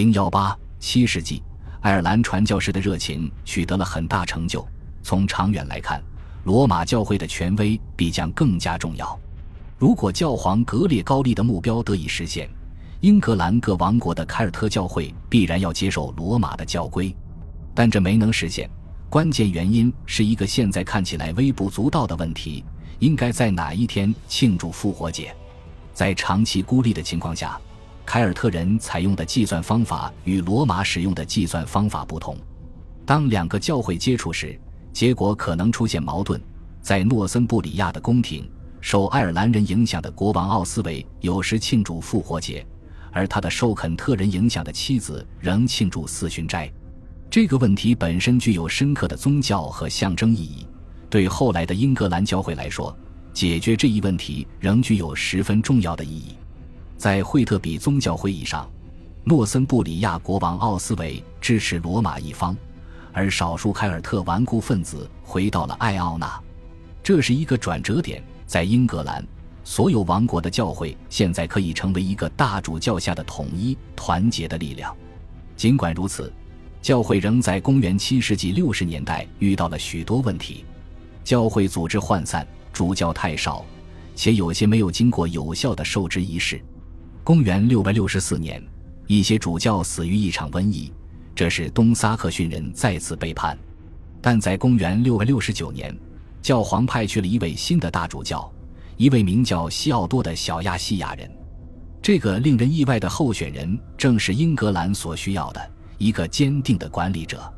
零幺八七世纪，爱尔兰传教士的热情取得了很大成就。从长远来看，罗马教会的权威必将更加重要。如果教皇格列高利的目标得以实现，英格兰各王国的凯尔特教会必然要接受罗马的教规。但这没能实现，关键原因是一个现在看起来微不足道的问题：应该在哪一天庆祝复活节？在长期孤立的情况下，凯尔特人采用的计算方法与罗马使用的计算方法不同。当两个教会接触时，结果可能出现矛盾。在诺森布里亚的宫廷，受爱尔兰人影响的国王奥斯维有时庆祝复活节，而他的受肯特人影响的妻子仍庆祝四旬斋。这个问题本身具有深刻的宗教和象征意义。对后来的英格兰教会来说，解决这一问题仍具有十分重要的意义。在惠特比宗教会议上，诺森布里亚国王奥斯维支持罗马一方。而少数凯尔特顽固分子回到了艾奥纳，这是一个转折点。在英格兰，所有王国的教会现在可以成为一个大主教下的统一、团结的力量。尽管如此，教会仍在公元七世纪六十年代遇到了许多问题：教会组织涣散，主教太少，且有些没有经过有效的受职仪式。公元六百六十四年，一些主教死于一场瘟疫。这是东萨克逊人再次背叛，但在公元669年，教皇派去了一位新的大主教，一位名叫西奥多的小亚细亚人。这个令人意外的候选人正是英格兰所需要的一个坚定的管理者。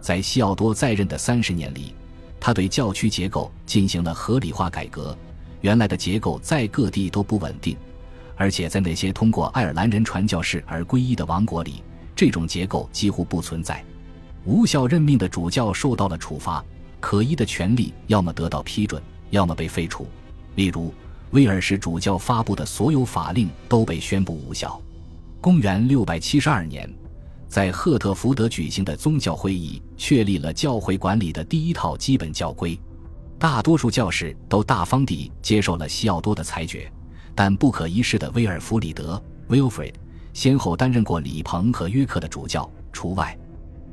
在西奥多在任的三十年里，他对教区结构进行了合理化改革。原来的结构在各地都不稳定，而且在那些通过爱尔兰人传教士而皈依的王国里。这种结构几乎不存在，无效任命的主教受到了处罚，可疑的权利要么得到批准，要么被废除。例如，威尔士主教发布的所有法令都被宣布无效。公元六百七十二年，在赫特福德举行的宗教会议确立了教会管理的第一套基本教规，大多数教士都大方地接受了西奥多的裁决，但不可一世的威尔弗里德 （Wilfred）。先后担任过李鹏和约克的主教，除外。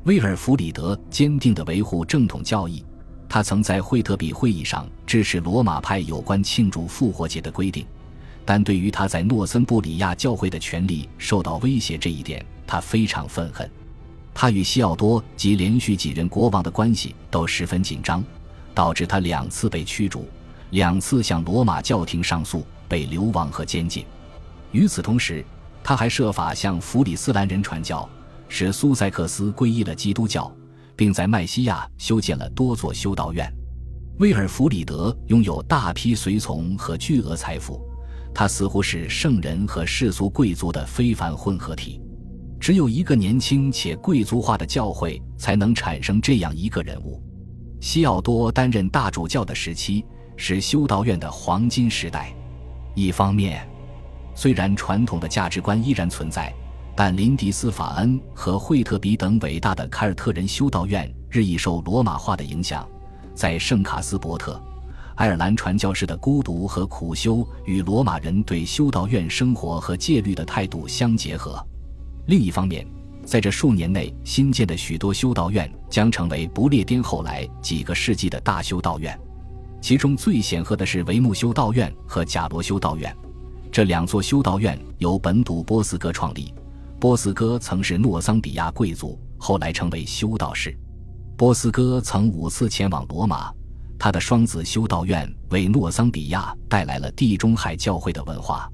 威尔弗里德坚定地维护正统教义，他曾在惠特比会议上支持罗马派有关庆祝复活节的规定，但对于他在诺森布里亚教会的权力受到威胁这一点，他非常愤恨。他与西奥多及连续几任国王的关系都十分紧张，导致他两次被驱逐，两次向罗马教廷上诉，被流亡和监禁。与此同时，他还设法向弗里斯兰人传教，使苏塞克斯皈依了基督教，并在麦西亚修建了多座修道院。威尔弗里德拥有大批随从和巨额财富，他似乎是圣人和世俗贵族的非凡混合体。只有一个年轻且贵族化的教会才能产生这样一个人物。西奥多担任大主教的时期是修道院的黄金时代。一方面，虽然传统的价值观依然存在，但林迪斯法恩和惠特比等伟大的凯尔特人修道院日益受罗马化的影响。在圣卡斯伯特，爱尔兰传教士的孤独和苦修与罗马人对修道院生活和戒律的态度相结合。另一方面，在这数年内新建的许多修道院将成为不列颠后来几个世纪的大修道院，其中最显赫的是维木修道院和贾罗修道院。这两座修道院由本笃波斯哥创立。波斯哥曾是诺桑比亚贵族，后来成为修道士。波斯哥曾五次前往罗马，他的双子修道院为诺桑比亚带来了地中海教会的文化。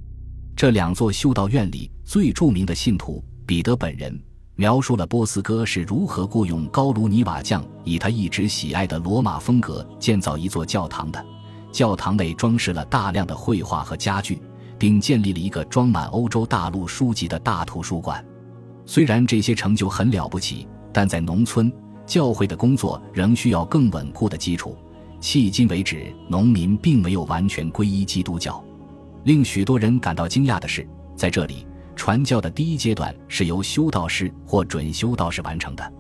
这两座修道院里最著名的信徒彼得本人描述了波斯哥是如何雇佣高卢尼瓦匠，以他一直喜爱的罗马风格建造一座教堂的。教堂内装饰了大量的绘画和家具。并建立了一个装满欧洲大陆书籍的大图书馆。虽然这些成就很了不起，但在农村，教会的工作仍需要更稳固的基础。迄今为止，农民并没有完全皈依基督教。令许多人感到惊讶的是，在这里，传教的第一阶段是由修道士或准修道士完成的。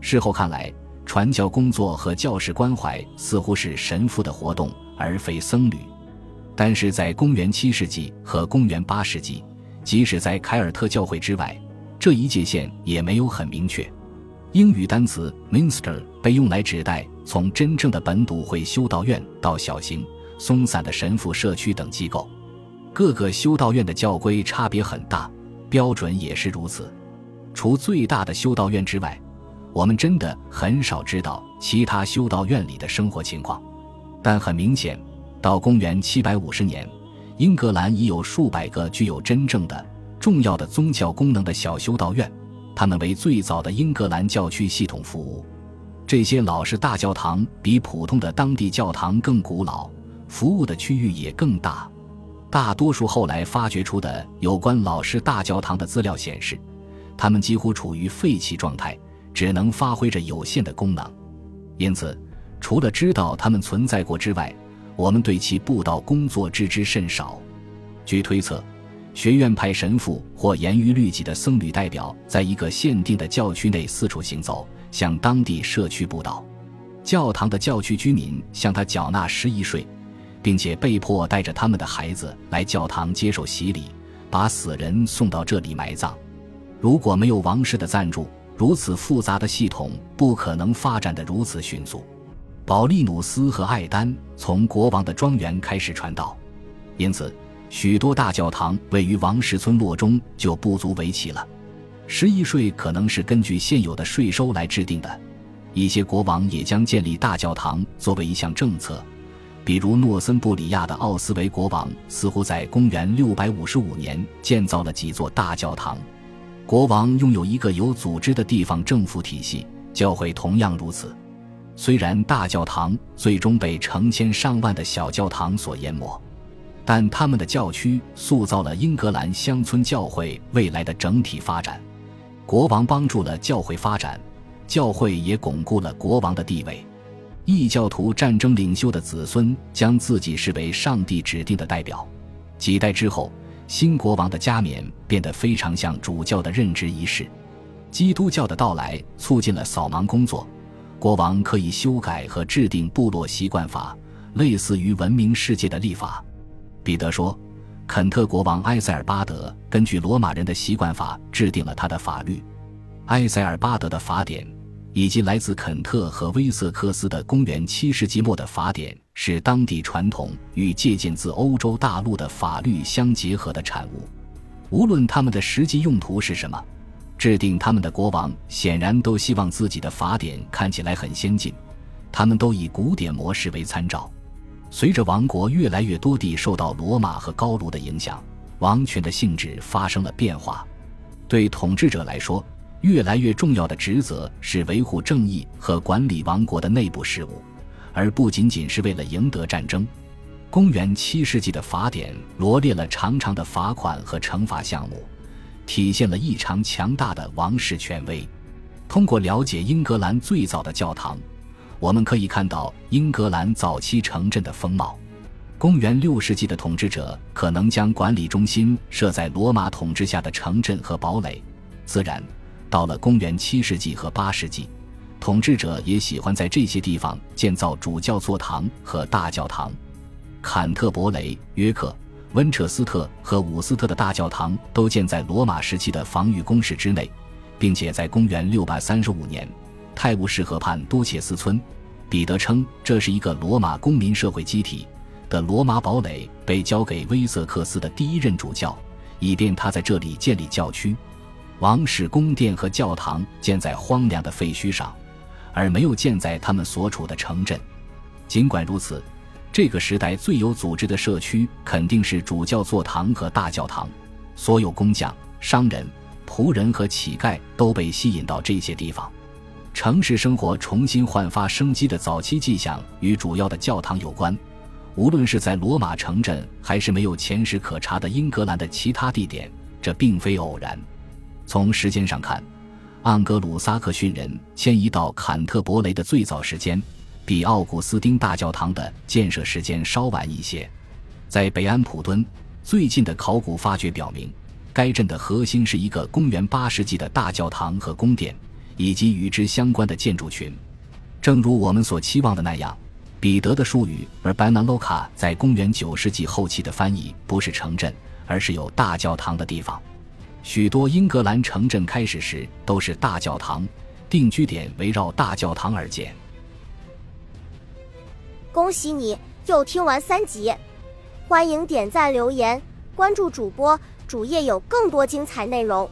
事后看来，传教工作和教士关怀似乎是神父的活动，而非僧侣。但是在公元七世纪和公元八世纪，即使在凯尔特教会之外，这一界限也没有很明确。英语单词 minster 被用来指代从真正的本笃会修道院到小型、松散的神父社区等机构。各个修道院的教规差别很大，标准也是如此。除最大的修道院之外，我们真的很少知道其他修道院里的生活情况。但很明显，到公元750年，英格兰已有数百个具有真正的、重要的宗教功能的小修道院，他们为最早的英格兰教区系统服务。这些老式大教堂比普通的当地教堂更古老，服务的区域也更大。大多数后来发掘出的有关老式大教堂的资料显示，它们几乎处于废弃状态，只能发挥着有限的功能。因此，除了知道它们存在过之外，我们对其布道工作知之甚少。据推测，学院派神父或严于律己的僧侣代表，在一个限定的教区内四处行走，向当地社区布道。教堂的教区居民向他缴纳十一税。并且被迫带着他们的孩子来教堂接受洗礼，把死人送到这里埋葬。如果没有王室的赞助，如此复杂的系统不可能发展的如此迅速。保利努斯和艾丹从国王的庄园开始传道，因此许多大教堂位于王室村落中就不足为奇了。十一税可能是根据现有的税收来制定的，一些国王也将建立大教堂作为一项政策。比如诺森布里亚的奥斯维国王似乎在公元655年建造了几座大教堂。国王拥有一个有组织的地方政府体系，教会同样如此。虽然大教堂最终被成千上万的小教堂所淹没，但他们的教区塑造了英格兰乡村教会未来的整体发展。国王帮助了教会发展，教会也巩固了国王的地位。异教徒战争领袖的子孙将自己视为上帝指定的代表。几代之后，新国王的加冕变得非常像主教的任职仪式。基督教的到来促进了扫盲工作，国王可以修改和制定部落习惯法，类似于文明世界的立法。彼得说，肯特国王埃塞尔巴德根据罗马人的习惯法制定了他的法律。埃塞尔巴德的法典。以及来自肯特和威瑟克斯的公元七世纪末的法典，是当地传统与借鉴自欧洲大陆的法律相结合的产物。无论他们的实际用途是什么，制定他们的国王显然都希望自己的法典看起来很先进。他们都以古典模式为参照。随着王国越来越多地受到罗马和高卢的影响，王权的性质发生了变化。对统治者来说，越来越重要的职责是维护正义和管理王国的内部事务，而不仅仅是为了赢得战争。公元七世纪的法典罗列了长长的罚款和惩罚项目，体现了异常强大的王室权威。通过了解英格兰最早的教堂，我们可以看到英格兰早期城镇的风貌。公元六世纪的统治者可能将管理中心设在罗马统治下的城镇和堡垒，自然。到了公元七世纪和八世纪，统治者也喜欢在这些地方建造主教座堂和大教堂。坎特伯雷、约克、温彻斯特和伍斯特的大教堂都建在罗马时期的防御工事之内，并且在公元六百三十五年，泰晤士河畔多切斯村，彼得称这是一个罗马公民社会机体的罗马堡垒被交给威瑟克斯的第一任主教，以便他在这里建立教区。王室宫殿和教堂建在荒凉的废墟上，而没有建在他们所处的城镇。尽管如此，这个时代最有组织的社区肯定是主教座堂和大教堂。所有工匠、商人、仆人和乞丐都被吸引到这些地方。城市生活重新焕发生机的早期迹象与主要的教堂有关。无论是在罗马城镇，还是没有前史可查的英格兰的其他地点，这并非偶然。从时间上看，盎格鲁撒克逊人迁移到坎特伯雷的最早时间，比奥古斯丁大教堂的建设时间稍晚一些。在北安普敦，最近的考古发掘表明，该镇的核心是一个公元八世纪的大教堂和宫殿，以及与之相关的建筑群。正如我们所期望的那样，彼得的术语而班南洛卡在公元九世纪后期的翻译不是城镇，而是有大教堂的地方。许多英格兰城镇开始时都是大教堂，定居点围绕大教堂而建。恭喜你又听完三集，欢迎点赞留言，关注主播主页有更多精彩内容。